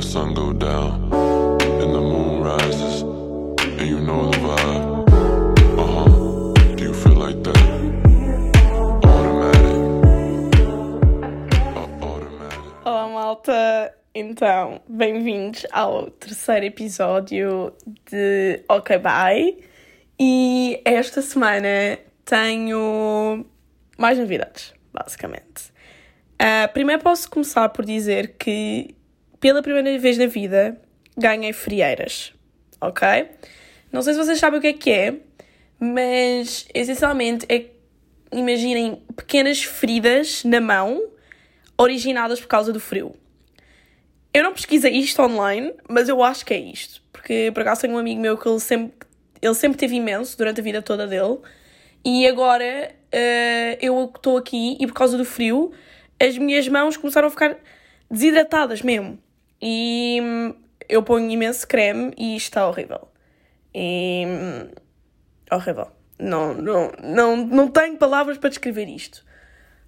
the sun go down and the moon rises, and you know the vibe. Uh huh. Do you feel like that? Automatic. Uh. Olá, malta! Então, bem-vindos ao terceiro episódio de Ok Bye. E esta semana tenho mais novidades, basicamente. Ah, primeiro posso começar por dizer que, pela primeira vez na vida, ganhei frieiras, ok? Não sei se vocês sabem o que é que é, mas essencialmente é, imaginem, pequenas feridas na mão originadas por causa do frio. Eu não pesquisei isto online, mas eu acho que é isto. Porque por acaso tenho um amigo meu que ele sempre, ele sempre teve imenso durante a vida toda dele. E agora eh, eu estou aqui e por causa do frio as minhas mãos começaram a ficar desidratadas mesmo. E hum, eu ponho imenso creme e está horrível. E. hum, horrível. Não, não, não, não tenho palavras para descrever isto.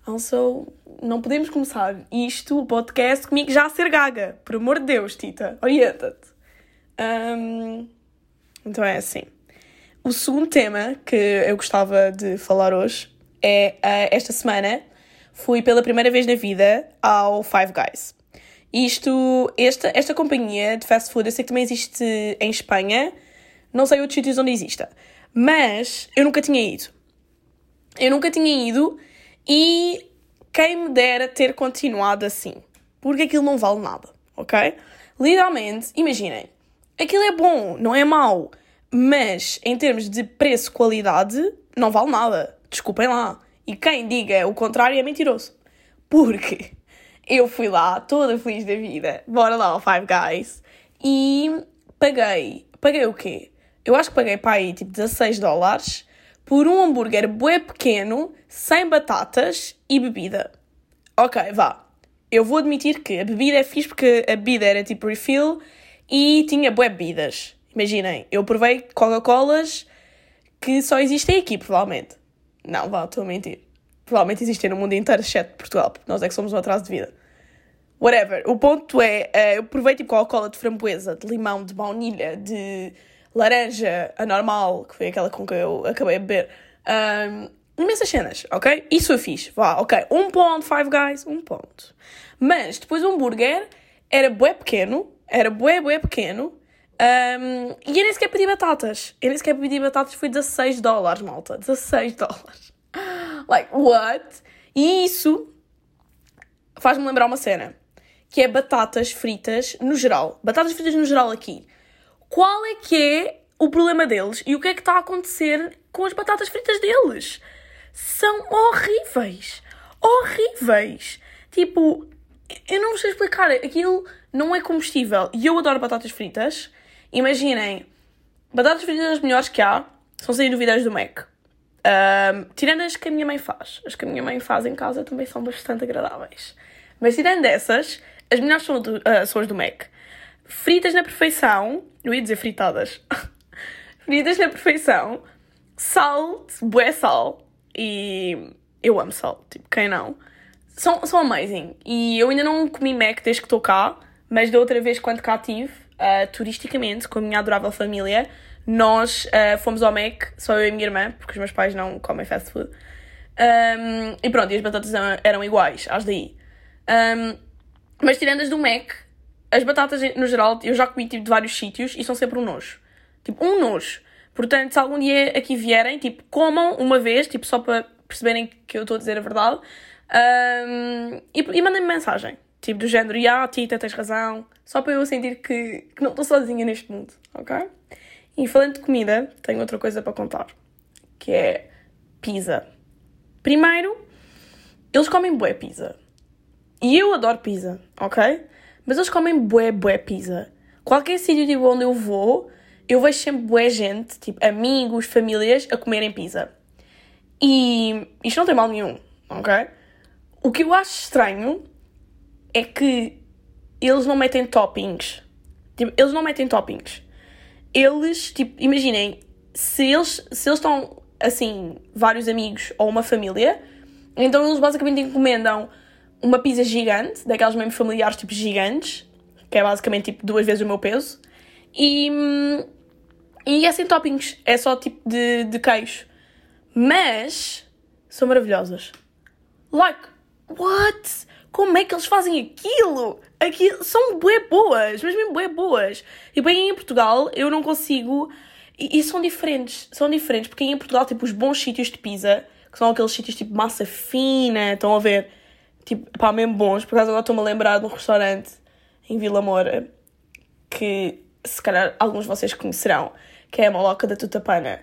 Also, não podemos começar isto, o podcast, comigo já a ser gaga. Por amor de Deus, Tita, orienta-te. Hum, então é assim. O segundo tema que eu gostava de falar hoje é ah, esta semana fui pela primeira vez na vida ao Five Guys. Isto, esta, esta companhia de fast food, eu sei que também existe em Espanha, não sei outros sítios onde exista, mas eu nunca tinha ido. Eu nunca tinha ido e quem me dera ter continuado assim, porque aquilo não vale nada, ok? Literalmente, imaginem, aquilo é bom, não é mau, mas em termos de preço-qualidade, não vale nada. Desculpem lá. E quem diga o contrário é mentiroso. Porque eu fui lá, toda feliz da vida, bora lá ao Five Guys, e paguei. Paguei o quê? Eu acho que paguei para aí tipo 16 dólares por um hambúrguer bué pequeno, sem batatas e bebida. Ok, vá. Eu vou admitir que a bebida é fixe porque a bebida era tipo refill e tinha bué bebidas. Imaginem, eu provei Coca-Colas que só existem aqui, provavelmente. Não, vá, estou a mentir. Provavelmente existem no mundo inteiro, exceto Portugal, porque nós é que somos um atraso de vida. Whatever. O ponto é, eh, eu provei tipo Coca-Cola de framboesa, de limão, de baunilha, de laranja, a normal, que foi aquela com que eu acabei de beber. Um, imensas cenas, ok? Isso eu fiz. Vá, ok. Um ponto, Five Guys, um ponto. Mas depois o hambúrguer era bué pequeno, era bué, bué pequeno. Um, e eu nem sequer pedi batatas. Eu nem sequer pedi batatas, foi 16 dólares, malta. 16 dólares. Like, what? E isso faz-me lembrar uma cena. Que é batatas fritas no geral. Batatas fritas no geral aqui. Qual é que é o problema deles e o que é que está a acontecer com as batatas fritas deles? São horríveis. Horríveis. Tipo, eu não sei explicar. Aquilo não é combustível. E eu adoro batatas fritas. Imaginem, batatas fritas as melhores que há são sem dúvidas do Mac. Ahm, tirando as que a minha mãe faz. As que a minha mãe faz em casa também são bastante agradáveis. Mas tirando dessas, as melhores são, do, ah, são as do Mac. Fritas na perfeição. Eu ia dizer fritadas. fritas na perfeição. Sal, bué sal. E eu amo sal. Tipo, quem não? São, são amazing. E eu ainda não comi Mac desde que estou cá. Mas da outra vez, quando cá estive, ah, turisticamente, com a minha adorável família, nós ah, fomos ao Mac, só eu e a minha irmã, porque os meus pais não comem fast food. Um, e pronto, e as batatas eram, eram iguais às daí. Um, mas tirando as do Mac, as batatas no geral, eu já comi tipo, de vários sítios e são sempre um nojo. Tipo, um nojo. Portanto, se algum dia aqui vierem, tipo, comam uma vez, tipo, só para perceberem que eu estou a dizer a verdade. Um, e, e mandem-me mensagem. Tipo, do género, ah, Tita, tens razão. Só para eu sentir que, que não estou sozinha neste mundo, ok? E falando de comida, tenho outra coisa para contar. Que é pizza. Primeiro, eles comem bué pizza. E eu adoro pizza, ok? Mas eles comem bué, bué pizza. Qualquer sítio tipo, onde eu vou, eu vejo sempre bué gente, tipo amigos, famílias, a comerem pizza. E isto não tem mal nenhum, ok? O que eu acho estranho é que eles não metem toppings. Tipo, eles não metem toppings. Eles, tipo, imaginem, se eles, se eles estão, assim, vários amigos ou uma família, então eles basicamente encomendam uma pizza gigante, daquelas mesmo familiares, tipo, gigantes, que é basicamente tipo duas vezes o meu peso. E, e é sem toppings, é só tipo de, de queijo. Mas são maravilhosas. Like, what? Como é que eles fazem aquilo? Aquilo são bué boas, mesmo bué boas. E bem em Portugal eu não consigo. E, e, são diferentes, são diferentes, porque em Portugal, tipo, os bons sítios de pizza, que são aqueles sítios tipo massa fina, estão a ver? Tipo, pá, mesmo bons. Por acaso agora estou-me a lembrar de um restaurante em Vila Moura que se calhar alguns de vocês conhecerão, que é a Maloca da Tutapana.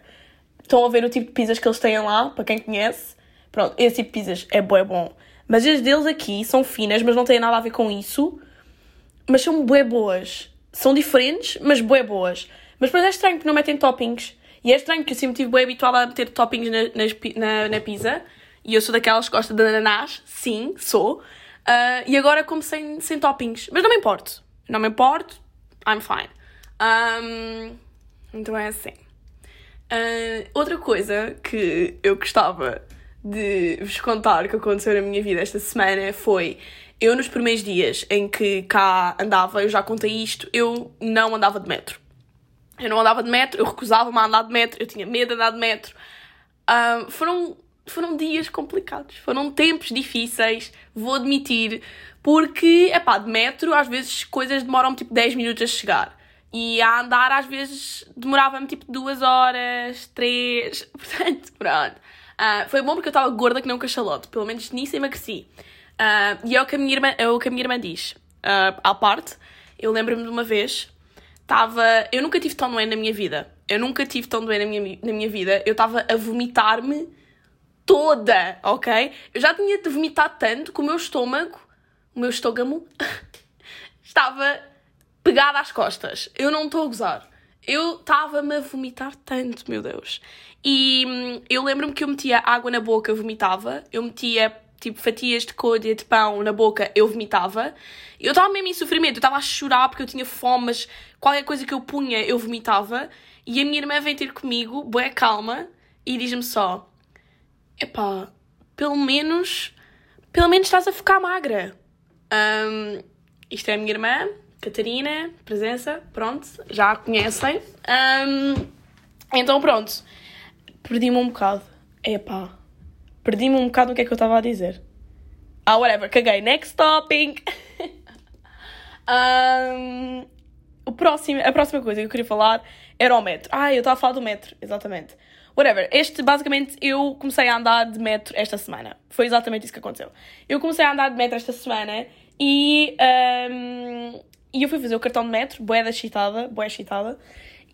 Estão a ver o tipo de pizzas que eles têm lá, para quem conhece? Pronto, esse tipo de pizzas é bué bom. Mas as deles aqui são finas, mas não têm nada a ver com isso. Mas são bué boas. São diferentes, mas bué boas. Mas depois é estranho porque não metem toppings. E é estranho porque eu sempre estive bem habituada a meter toppings na, na, na pizza. E eu sou daquelas que gosta de ananás. Sim, sou. Uh, e agora como sem, sem toppings. Mas não me importo. Não me importo. I'm fine. Um, então é assim. Uh, outra coisa que eu gostava de vos contar que aconteceu na minha vida esta semana foi eu nos primeiros dias em que cá andava, eu já contei isto, eu não andava de metro. Eu não andava de metro, eu recusava-me a andar de metro, eu tinha medo de andar de metro. Foram, foram dias complicados, foram tempos difíceis, vou admitir, porque, é pá, de metro às vezes coisas demoram tipo 10 minutos a chegar. E a andar às vezes demorava-me tipo duas horas, três, portanto, pronto. Uh, foi bom porque eu estava gorda que não um cachalote, pelo menos nisso emagreci. Uh, e é o que a minha irmã, é o que a minha irmã diz. Uh, à parte, eu lembro-me de uma vez, estava. Eu nunca tive tão doente na minha vida. Eu nunca tive tão doente na minha, na minha vida. Eu estava a vomitar-me toda, ok? Eu já tinha de vomitar tanto que o meu estômago, o meu estômago, estava pegado às costas. Eu não estou a gozar. Eu estava-me a vomitar tanto, meu Deus. E hum, eu lembro-me que eu metia água na boca, vomitava. Eu metia tipo fatias de coisa de pão na boca, eu vomitava. Eu estava mesmo em sofrimento, eu estava a chorar porque eu tinha fome, mas qualquer coisa que eu punha, eu vomitava. E a minha irmã vem ter comigo, boa calma, e diz-me só: Epá, pelo menos, pelo menos estás a ficar magra. Um, isto é a minha irmã, Catarina, presença, pronto, já a conhecem. Um, então pronto, perdi-me um bocado. Epá, perdi-me um bocado no que é que eu estava a dizer. Ah, whatever, caguei. Next topic! um, o próximo, a próxima coisa que eu queria falar era o metro. Ah, eu estava a falar do metro, exatamente. Whatever, este, basicamente, eu comecei a andar de metro esta semana. Foi exatamente isso que aconteceu. Eu comecei a andar de metro esta semana e um, e eu fui fazer o cartão de metro, boé da excitada, boé excitada,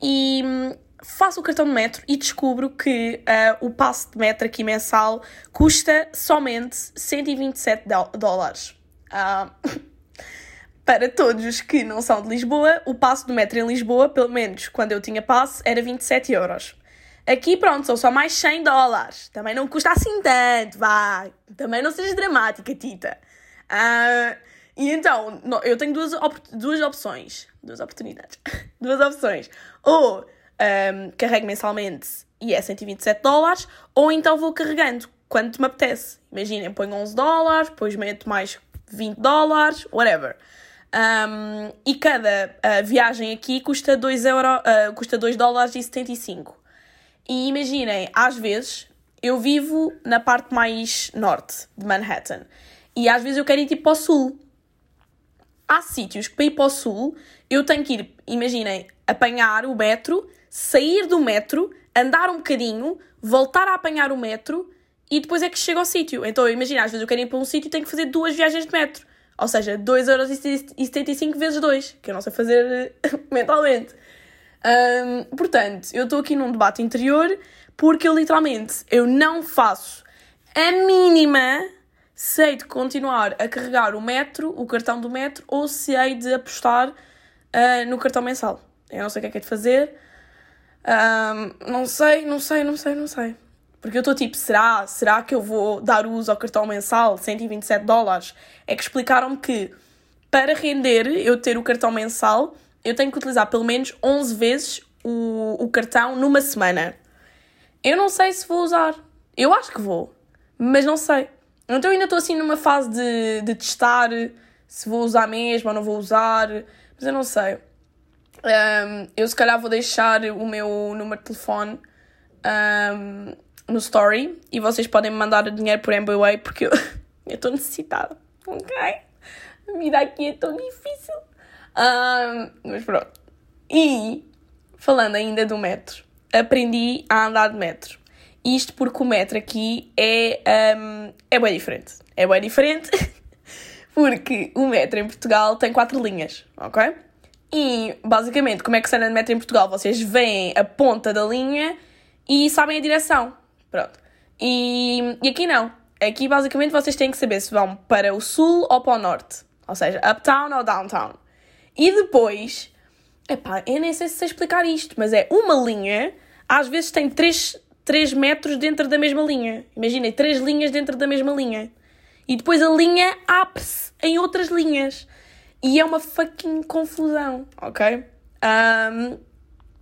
e hum, faço o cartão de metro e descubro que uh, o passe de metro aqui mensal custa somente 127 dólares. Uh, para todos os que não são de Lisboa, o passe do metro em Lisboa, pelo menos quando eu tinha passe, era 27 euros. Aqui, pronto, são só mais 100 dólares. Também não custa assim tanto, vá. Também não sejas dramática, Tita. Uh, e então, eu tenho duas, op duas opções. Duas oportunidades. duas opções. Ou um, carrego mensalmente e é 127 dólares, ou então vou carregando quando me apetece. Imaginem, ponho 11 dólares, depois meto mais 20 dólares, whatever. Um, e cada uh, viagem aqui custa 2, euro, uh, custa 2 dólares e 75. E imaginem, às vezes eu vivo na parte mais norte de Manhattan e às vezes eu quero ir tipo para o sul há sítios que para ir para o sul eu tenho que ir, imaginem, apanhar o metro, sair do metro, andar um bocadinho, voltar a apanhar o metro e depois é que chego ao sítio. Então, imagina, às vezes eu quero ir para um sítio e tenho que fazer duas viagens de metro. Ou seja, 2,75€ vezes 2, que eu não sei fazer mentalmente. Um, portanto, eu estou aqui num debate interior porque eu literalmente eu não faço a mínima se de continuar a carregar o metro, o cartão do metro, ou se hei de apostar uh, no cartão mensal. Eu não sei o que é que é de fazer. Um, não sei, não sei, não sei, não sei. Porque eu estou tipo, será? Será que eu vou dar uso ao cartão mensal, 127 dólares? É que explicaram-me que para render eu ter o cartão mensal, eu tenho que utilizar pelo menos 11 vezes o, o cartão numa semana. Eu não sei se vou usar. Eu acho que vou, mas não sei. Então ainda estou assim numa fase de, de testar se vou usar mesmo ou não vou usar, mas eu não sei. Um, eu se calhar vou deixar o meu número de telefone um, no story e vocês podem me mandar dinheiro por MBWay porque eu estou necessitada, ok? A vida aqui é tão difícil. Um, mas pronto. E, falando ainda do metro, aprendi a andar de metro. Isto porque o metro aqui é, um, é bem diferente. É bem diferente porque o metro em Portugal tem quatro linhas, ok? E, basicamente, como é que se anda de metro em Portugal? Vocês veem a ponta da linha e sabem a direção. Pronto. E, e aqui não. Aqui, basicamente, vocês têm que saber se vão para o sul ou para o norte. Ou seja, uptown ou downtown. E depois, epá, eu nem sei se sei explicar isto, mas é uma linha, às vezes tem 3, 3 metros dentro da mesma linha. Imaginem, 3 linhas dentro da mesma linha. E depois a linha abre-se em outras linhas. E é uma fucking confusão, ok? Um,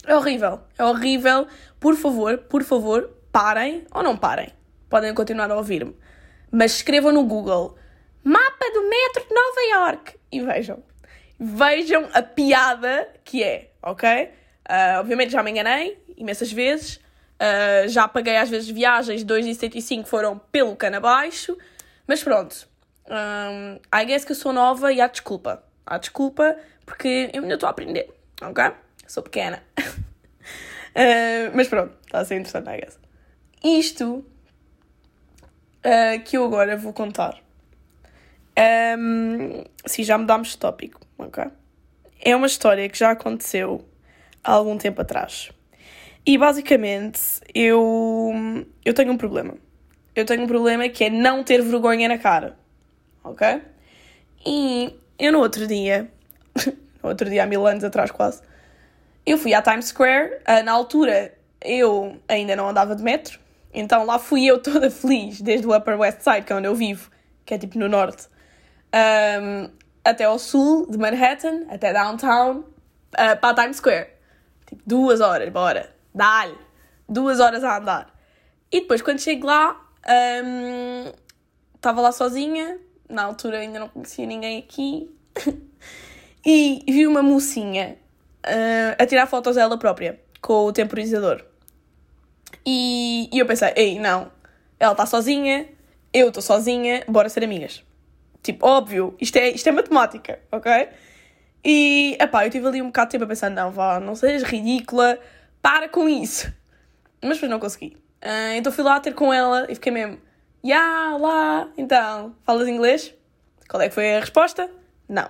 é horrível. É horrível. Por favor, por favor, parem ou não parem. Podem continuar a ouvir-me. Mas escrevam no Google Mapa do metro de Nova York e vejam. Vejam a piada que é, ok? Uh, obviamente já me enganei imensas vezes. Uh, já paguei às vezes viagens 2,75 foram pelo cano abaixo. Mas pronto. Um, I guess que eu sou nova e há desculpa. Há desculpa porque eu ainda estou a aprender, ok? Sou pequena. uh, mas pronto, está a ser interessante, I guess. Isto uh, que eu agora vou contar. Um, sim, já mudámos de tópico, ok? É uma história que já aconteceu há algum tempo atrás. E basicamente eu, eu tenho um problema. Eu tenho um problema que é não ter vergonha na cara, ok? E eu no outro dia, no outro dia há mil anos atrás quase, eu fui à Times Square. Uh, na altura eu ainda não andava de metro, então lá fui eu toda feliz, desde o Upper West Side, que é onde eu vivo, que é tipo no norte, um, até ao sul de Manhattan, até downtown, uh, para Times Square. Tipo, duas horas, bora, dá-lhe. Duas horas a andar. E depois, quando chego lá, estava um, lá sozinha, na altura ainda não conhecia ninguém aqui, e vi uma mocinha uh, a tirar fotos dela própria, com o temporizador. E, e eu pensei, ei, não, ela está sozinha, eu estou sozinha, bora ser amigas. Tipo, óbvio, isto é, isto é matemática, ok? E, epá, eu tive ali um bocado de tempo a pensar, não, vá, não sejas ridícula, para com isso. Mas depois não consegui. Uh, então fui lá ter com ela e fiquei mesmo, ya, yeah, lá, então, falas inglês? Qual é que foi a resposta? Não.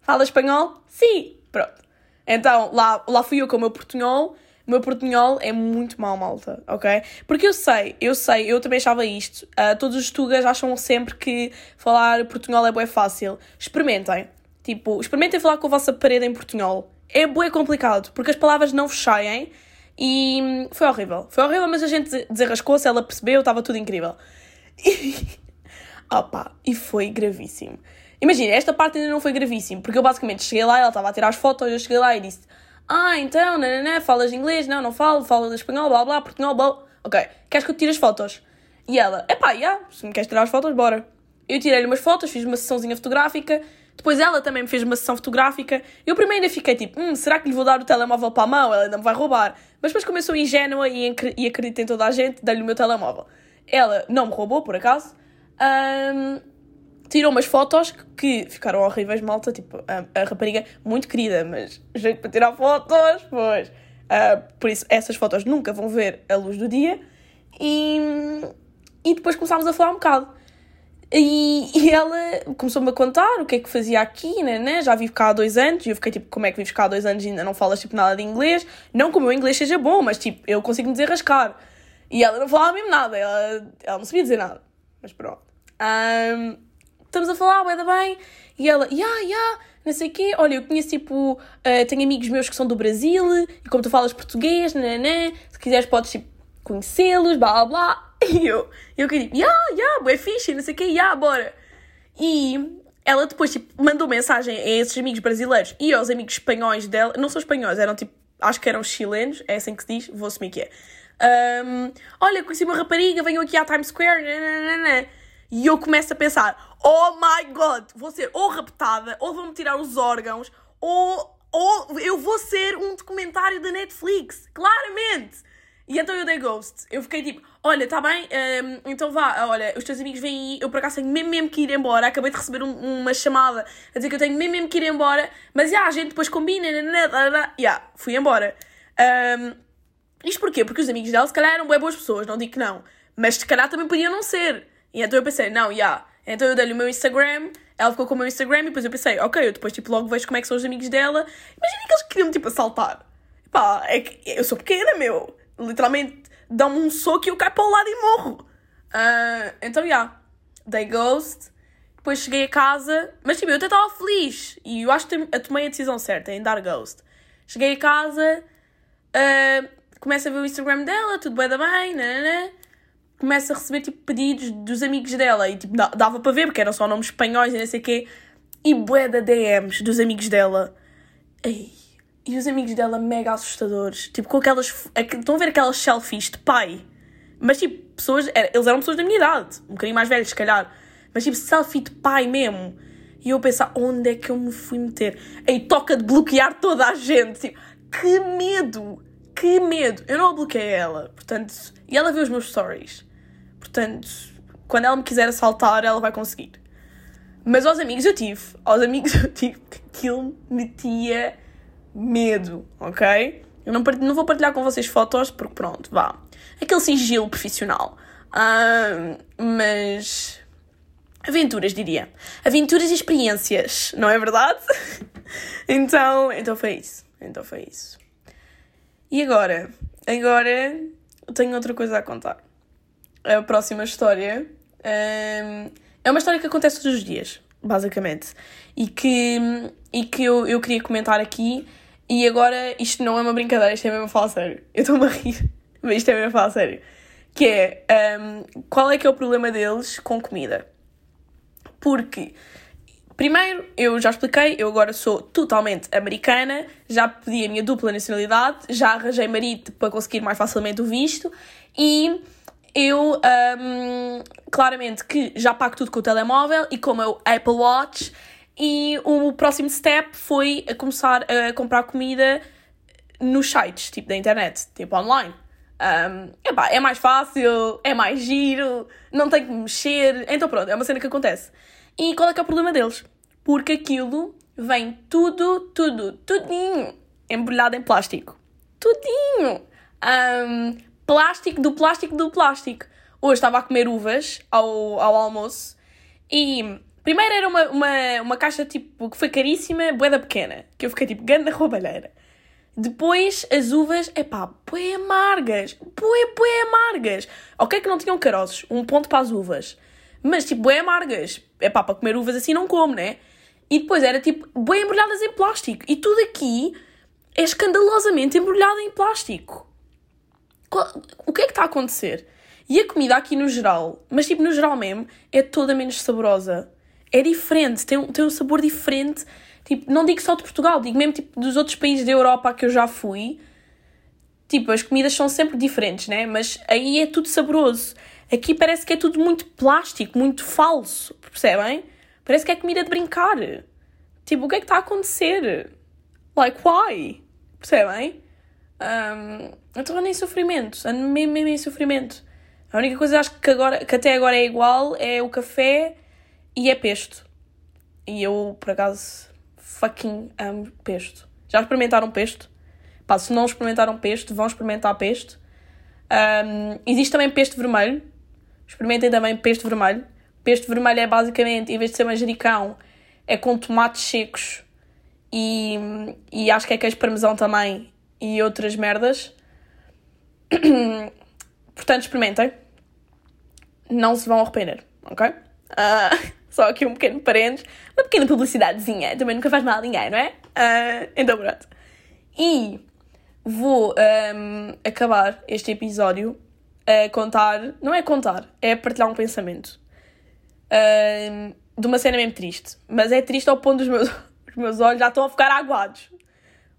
Fala espanhol? Sim. Pronto. Então, lá, lá fui eu com o meu portunhol o meu portunhol é muito mau, malta, ok? Porque eu sei, eu sei, eu também achava isto. Uh, todos os tugas acham sempre que falar portunhol é bué fácil. Experimentem. Tipo, experimentem falar com a vossa parede em portunhol. É bué complicado, porque as palavras não fechaem e foi horrível. Foi horrível, mas a gente desarrascou-se, ela percebeu, estava tudo incrível. E... Opa, e foi gravíssimo. Imagina, esta parte ainda não foi gravíssimo, porque eu basicamente cheguei lá, ela estava a tirar as fotos, eu cheguei lá e disse ah, então, nananã, falas inglês? Não, não falo, falo espanhol, blá blá, portunhol, blá. Ok, queres que eu tire as fotos? E ela, epá, já, yeah, se me queres tirar as fotos, bora. Eu tirei-lhe umas fotos, fiz uma sessãozinha fotográfica, depois ela também me fez uma sessão fotográfica. Eu primeiro ainda fiquei tipo, hum, será que lhe vou dar o telemóvel para a mão? Ela ainda me vai roubar. Mas depois começou ingênua e, e acredito em toda a gente, dei-lhe o meu telemóvel. Ela não me roubou, por acaso. Um, tirou umas fotos que ficaram horríveis, malta. Tipo, a, a rapariga, muito querida, mas jeito para tirar fotos, pois. Uh, por isso, essas fotos nunca vão ver a luz do dia. E, e depois começámos a falar um bocado. E, e ela começou-me a contar o que é que fazia aqui, né, né? Já vivo cá há dois anos. E eu fiquei tipo, como é que vives cá há dois anos e ainda não falas tipo nada de inglês? Não que o meu inglês seja bom, mas tipo, eu consigo me desenrascar. E ela não falava mesmo nada, ela, ela não sabia dizer nada. Mas pronto. Um, estamos a falar, vai bem. E ela, ya, ya, não sei o quê. Olha, eu conheço tipo, uh, tenho amigos meus que são do Brasil, e como tu falas português, nanã, se quiseres podes tipo, conhecê-los, blá blá. E eu, eu que tipo, ya, ya, é fixe, não sei o quê, ya, bora. E ela depois tipo, mandou mensagem a esses amigos brasileiros e aos amigos espanhóis dela, não são espanhóis, eram tipo, acho que eram chilenos, é assim que se diz, vou assumir que é. Um, olha, conheci uma rapariga, venho aqui à Times Square, nananana. E eu começo a pensar: oh my god, vou ser ou raptada, ou vão-me tirar os órgãos, ou, ou eu vou ser um documentário da Netflix. Claramente! E então eu dei ghost. Eu fiquei tipo: olha, tá bem, um, então vá, olha, os teus amigos vêm aí, eu por acaso tenho mesmo, mesmo que ir embora. Acabei de receber um, uma chamada a dizer que eu tenho mesmo, mesmo que ir embora, mas já, yeah, a gente depois combina, já, yeah, fui embora. Um, isto porquê? Porque os amigos dela, se calhar, eram bem boas pessoas, não digo que não, mas se calhar também podiam não ser. E então eu pensei, não, já. Yeah. Então eu dei-lhe o meu Instagram, ela ficou com o meu Instagram e depois eu pensei, ok, eu depois tipo logo vejo como é que são os amigos dela. Imagina que eles queriam tipo assaltar. Pá, é que eu sou pequena, meu. Literalmente dão-me um soco e eu caio para o lado e morro. Uh, então, já. Yeah, dei ghost. Depois cheguei a casa, mas tipo, eu até estava feliz. E eu acho que eu tomei a decisão certa em dar ghost. Cheguei a casa, uh, começo a ver o Instagram dela, tudo bem da bem, nanana começa a receber tipo pedidos dos amigos dela e tipo dava para ver porque eram só nomes espanhóis e não sei o quê e bué da DMs dos amigos dela Ei, e os amigos dela mega assustadores. Tipo com aquelas estão a ver aquelas selfies de pai? Mas tipo pessoas eles eram pessoas da minha idade um bocadinho mais velhos se calhar. Mas tipo selfie de pai mesmo. E eu pensar onde é que eu me fui meter? Aí toca de bloquear toda a gente. Tipo, que medo que medo. Eu não a bloqueei ela portanto e ela vê os meus stories. Portanto, quando ela me quiser assaltar, ela vai conseguir. Mas aos amigos eu tive. Aos amigos eu tive que aquilo metia medo, ok? Eu não, não vou partilhar com vocês fotos porque pronto, vá. Aquele sigilo profissional. Uh, mas. Aventuras, diria. Aventuras e experiências, não é verdade? então, então foi isso. Então foi isso. E agora? Agora tenho outra coisa a contar a próxima história um, é uma história que acontece todos os dias, basicamente. E que, e que eu, eu queria comentar aqui. E agora, isto não é uma brincadeira, isto é mesmo a falar sério. Eu estou-me a rir, mas isto é mesmo a falar sério. Que é, um, qual é que é o problema deles com comida? Porque, primeiro, eu já expliquei, eu agora sou totalmente americana, já pedi a minha dupla nacionalidade, já arranjei marido para conseguir mais facilmente o visto e eu um, claramente que já pago tudo com o telemóvel e com o meu Apple Watch e o próximo step foi a começar a comprar comida nos sites, tipo da internet, tipo online. Um, epá, é mais fácil, é mais giro, não tem que mexer, então pronto, é uma cena que acontece. E qual é que é o problema deles? Porque aquilo vem tudo, tudo, tudinho embrulhado em plástico. Tudinho! Um, plástico do plástico do plástico. Hoje estava a comer uvas ao, ao almoço e primeiro era uma, uma, uma caixa tipo que foi caríssima, boeda pequena, que eu fiquei tipo, ganda roubalheira. Depois as uvas, epá, bué amargas, bué, bué amargas. Ok que não tinham caroços, um ponto para as uvas. Mas tipo, bué amargas. Epá, para comer uvas assim não como, né? E depois era tipo, bué embrulhadas em plástico. E tudo aqui é escandalosamente embrulhado em plástico o que é que está a acontecer? E a comida aqui no geral, mas tipo no geral mesmo, é toda menos saborosa. É diferente, tem tem um sabor diferente. Tipo, não digo só de Portugal, digo mesmo tipo dos outros países da Europa que eu já fui. Tipo, as comidas são sempre diferentes, né? Mas aí é tudo saboroso. Aqui parece que é tudo muito plástico, muito falso, percebem? Parece que é comida de brincar. Tipo, o que é que está a acontecer? Like, why? Percebem? Um, então ando em sofrimento, ando mesmo, mesmo em sofrimento. A única coisa acho que, agora, que até agora é igual é o café e é pesto. E eu, por acaso, fucking amo pesto. Já experimentaram pesto? Pá, se não experimentaram pesto, vão experimentar pesto. Um, existe também pesto vermelho. Experimentem também pesto vermelho. Pesto vermelho é basicamente, em vez de ser manjericão, é com tomates secos e, e acho que é queijo parmesão também e outras merdas. Portanto, experimentem. Não se vão arrepender, ok? Uh, só aqui um pequeno parênteses, uma pequena publicidadezinha, também nunca faz mal a ninguém, não é? Uh, então, pronto. E vou um, acabar este episódio a contar, não é contar, é partilhar um pensamento um, de uma cena mesmo triste, mas é triste ao ponto dos meus, os meus olhos já estão a ficar aguados.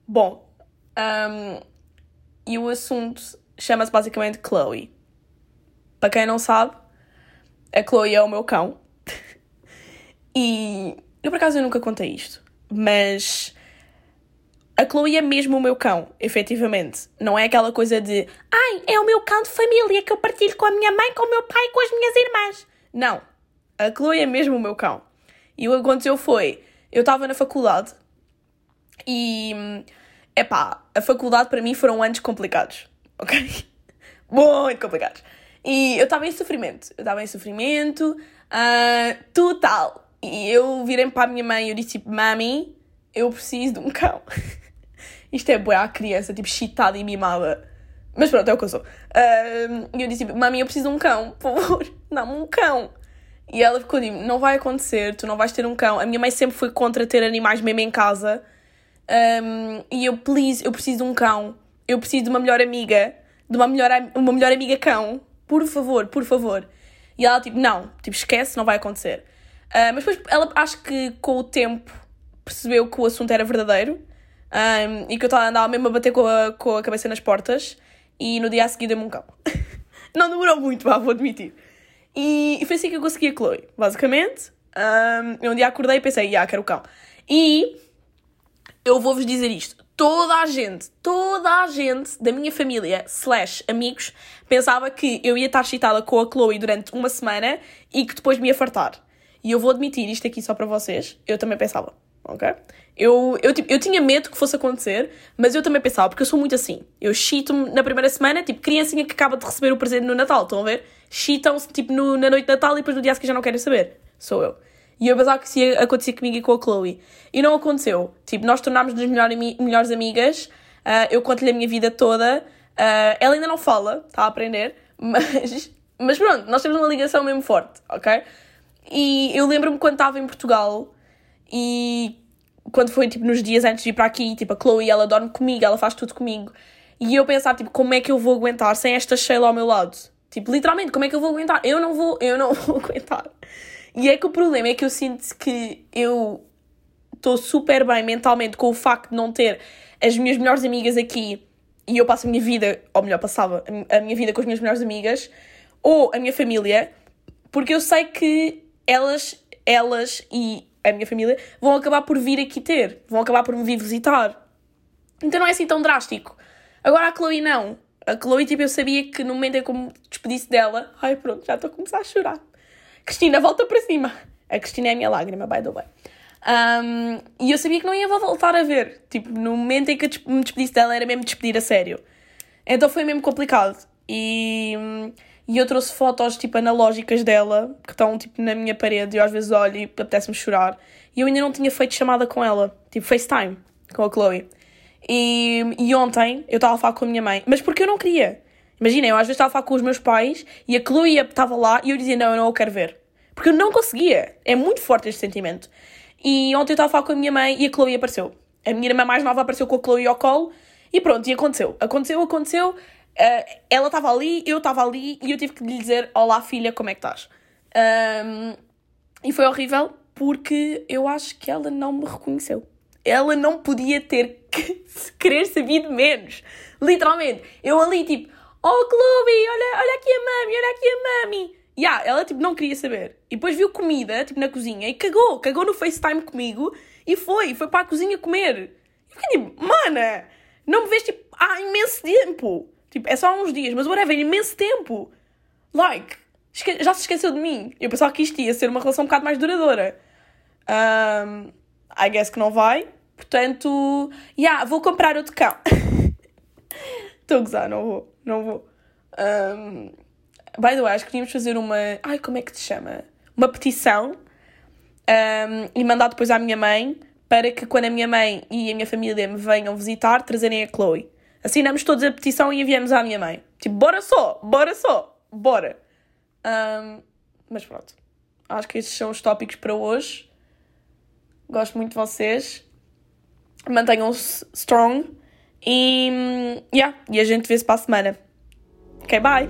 Bom, um, e o assunto chama-se basicamente Chloe. Para quem não sabe, a Chloe é o meu cão. E eu por acaso eu nunca contei isto, mas a Chloe é mesmo o meu cão, efetivamente. Não é aquela coisa de ai, é o meu cão de família que eu partilho com a minha mãe, com o meu pai e com as minhas irmãs. Não. A Chloe é mesmo o meu cão. E o que aconteceu foi, eu estava na faculdade e, epá, a faculdade para mim foram anos complicados, ok? Muito complicados. E eu estava em sofrimento, eu estava em sofrimento uh, total. E eu virei para a minha mãe e eu disse tipo, mami, eu preciso de um cão. Isto é boa a criança, tipo, chitada e mimada. Mas pronto, é o que eu sou. E eu disse tipo, mami, eu preciso de um cão, por favor, dá-me um cão. E ela ficou tipo, não vai acontecer, tu não vais ter um cão. A minha mãe sempre foi contra ter animais mesmo em casa. Um, e eu, please, eu preciso de um cão. Eu preciso de uma melhor amiga. De uma melhor, uma melhor amiga cão. Por favor, por favor. E ela tipo, não, tipo, esquece, não vai acontecer. Uh, mas depois ela acho que com o tempo percebeu que o assunto era verdadeiro. Um, e que eu andava mesmo a bater com a, com a cabeça nas portas. E no dia a seguir deu-me um cão. não demorou muito, vá, vou admitir. E, e foi assim que eu consegui a Chloe, basicamente. Um, eu um dia acordei e pensei, ah, quero o cão. E eu vou-vos dizer isto. Toda a gente, toda a gente da minha família, slash amigos, pensava que eu ia estar excitada com a Chloe durante uma semana e que depois me ia fartar. E eu vou admitir isto aqui só para vocês, eu também pensava, ok? Eu, eu, eu tinha medo que fosse acontecer, mas eu também pensava, porque eu sou muito assim. Eu chito-me na primeira semana, tipo, criancinha que acaba de receber o presente no Natal, estão a ver? Chitam-se, tipo, no, na noite de Natal e depois no dia seguinte já não querem saber. Sou eu. E eu pensava que isso ia acontecer comigo e com a Chloe. E não aconteceu. Tipo, nós tornámos-nos melhor, melhores amigas. Uh, eu conto-lhe a minha vida toda. Uh, ela ainda não fala, está a aprender. Mas, mas pronto, nós temos uma ligação mesmo forte, ok? E eu lembro-me quando estava em Portugal e quando foi tipo nos dias antes de ir para aqui, tipo a Chloe, ela dorme comigo, ela faz tudo comigo. E eu pensar, tipo, como é que eu vou aguentar sem esta Sheila ao meu lado? Tipo, literalmente, como é que eu vou aguentar? Eu não vou, eu não vou aguentar. E é que o problema é que eu sinto que eu estou super bem mentalmente com o facto de não ter as minhas melhores amigas aqui e eu passo a minha vida, ou melhor, passava a minha vida com as minhas melhores amigas ou a minha família, porque eu sei que elas, elas e a minha família vão acabar por vir aqui ter, vão acabar por me vir visitar. Então não é assim tão drástico. Agora a Chloe não. A Chloe, tipo, eu sabia que no momento em que eu me despedisse dela, ai pronto, já estou a começar a chorar. Cristina, volta para cima. A Cristina é a minha lágrima, by the way. Um, e eu sabia que não ia voltar a ver. Tipo, no momento em que eu me despedisse dela, era mesmo despedir a sério. Então foi mesmo complicado. E, e eu trouxe fotos, tipo, analógicas dela, que estão, tipo, na minha parede. E eu às vezes olho e apetece-me chorar. E eu ainda não tinha feito chamada com ela. Tipo, FaceTime com a Chloe. E, e ontem eu estava a falar com a minha mãe. Mas porque eu não queria. Imaginem, eu às vezes estava a falar com os meus pais e a Chloe estava lá e eu dizia, não, eu não o quero ver. Porque eu não conseguia. É muito forte este sentimento. E ontem eu estava a falar com a minha mãe e a Chloe apareceu. A minha irmã mais nova apareceu com a Chloe ao colo e pronto, e aconteceu. Aconteceu, aconteceu. Uh, ela estava ali, eu estava ali e eu tive que lhe dizer: Olá, filha, como é que estás? Um, e foi horrível porque eu acho que ela não me reconheceu. Ela não podia ter que querer saber menos. Literalmente. Eu ali, tipo, Oh, Chloe, olha, olha aqui a mami, olha aqui a mami. E yeah, ela tipo não queria saber. E depois viu comida, tipo na cozinha, e cagou, cagou no FaceTime comigo e foi, foi para a cozinha comer. E fiquei tipo, mana, não me vês tipo há imenso tempo. Tipo, é só uns dias, mas whatever, imenso tempo. Like, já se esqueceu de mim. Eu pensava que isto ia ser uma relação um bocado mais duradoura. Um, I guess que não vai. Portanto, yeah, vou comprar outro cão. Estou a gozar, não vou não vou. Um, by the way, acho que devíamos fazer uma. Ai, como é que se chama? Uma petição um, e mandar depois à minha mãe para que quando a minha mãe e a minha família me venham visitar, trazerem a Chloe. Assinamos todos a petição e enviamos à minha mãe. Tipo, bora só, bora só, bora. Um, mas pronto. Acho que estes são os tópicos para hoje. Gosto muito de vocês. Mantenham-se strong. E, yeah, e a gente vê-se para a semana. Ok, bye!